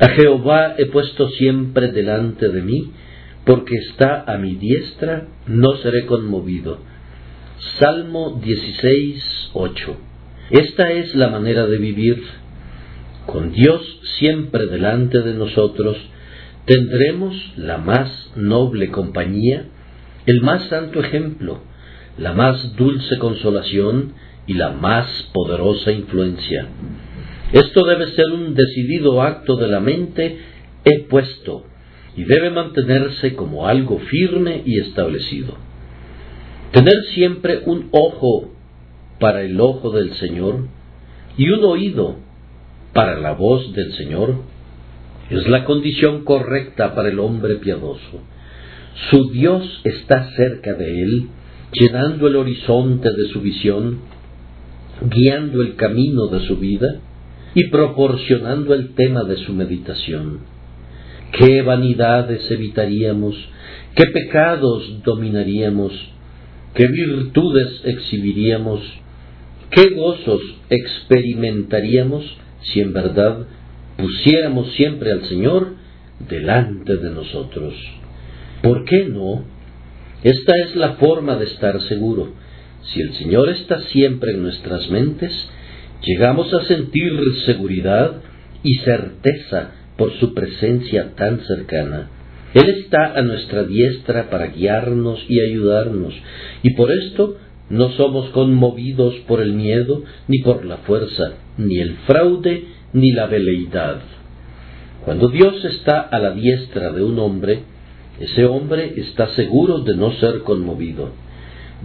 A Jehová he puesto siempre delante de mí, porque está a mi diestra, no seré conmovido. Salmo 16, 8. Esta es la manera de vivir. Con Dios siempre delante de nosotros, tendremos la más noble compañía, el más santo ejemplo, la más dulce consolación y la más poderosa influencia. Esto debe ser un decidido acto de la mente he y debe mantenerse como algo firme y establecido. Tener siempre un ojo para el ojo del Señor y un oído para la voz del Señor es la condición correcta para el hombre piadoso. Su Dios está cerca de él, llenando el horizonte de su visión, guiando el camino de su vida y proporcionando el tema de su meditación. ¿Qué vanidades evitaríamos? ¿Qué pecados dominaríamos? ¿Qué virtudes exhibiríamos? ¿Qué gozos experimentaríamos si en verdad pusiéramos siempre al Señor delante de nosotros? ¿Por qué no? Esta es la forma de estar seguro. Si el Señor está siempre en nuestras mentes, llegamos a sentir seguridad y certeza por su presencia tan cercana. Él está a nuestra diestra para guiarnos y ayudarnos, y por esto no somos conmovidos por el miedo, ni por la fuerza, ni el fraude, ni la veleidad. Cuando Dios está a la diestra de un hombre, ese hombre está seguro de no ser conmovido.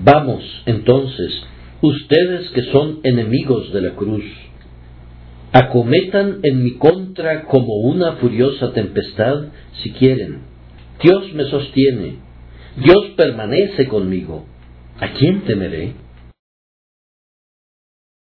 Vamos, entonces, ustedes que son enemigos de la cruz, acometan en mi contra como una furiosa tempestad si quieren. Dios me sostiene, Dios permanece conmigo. ¿A quién temeré?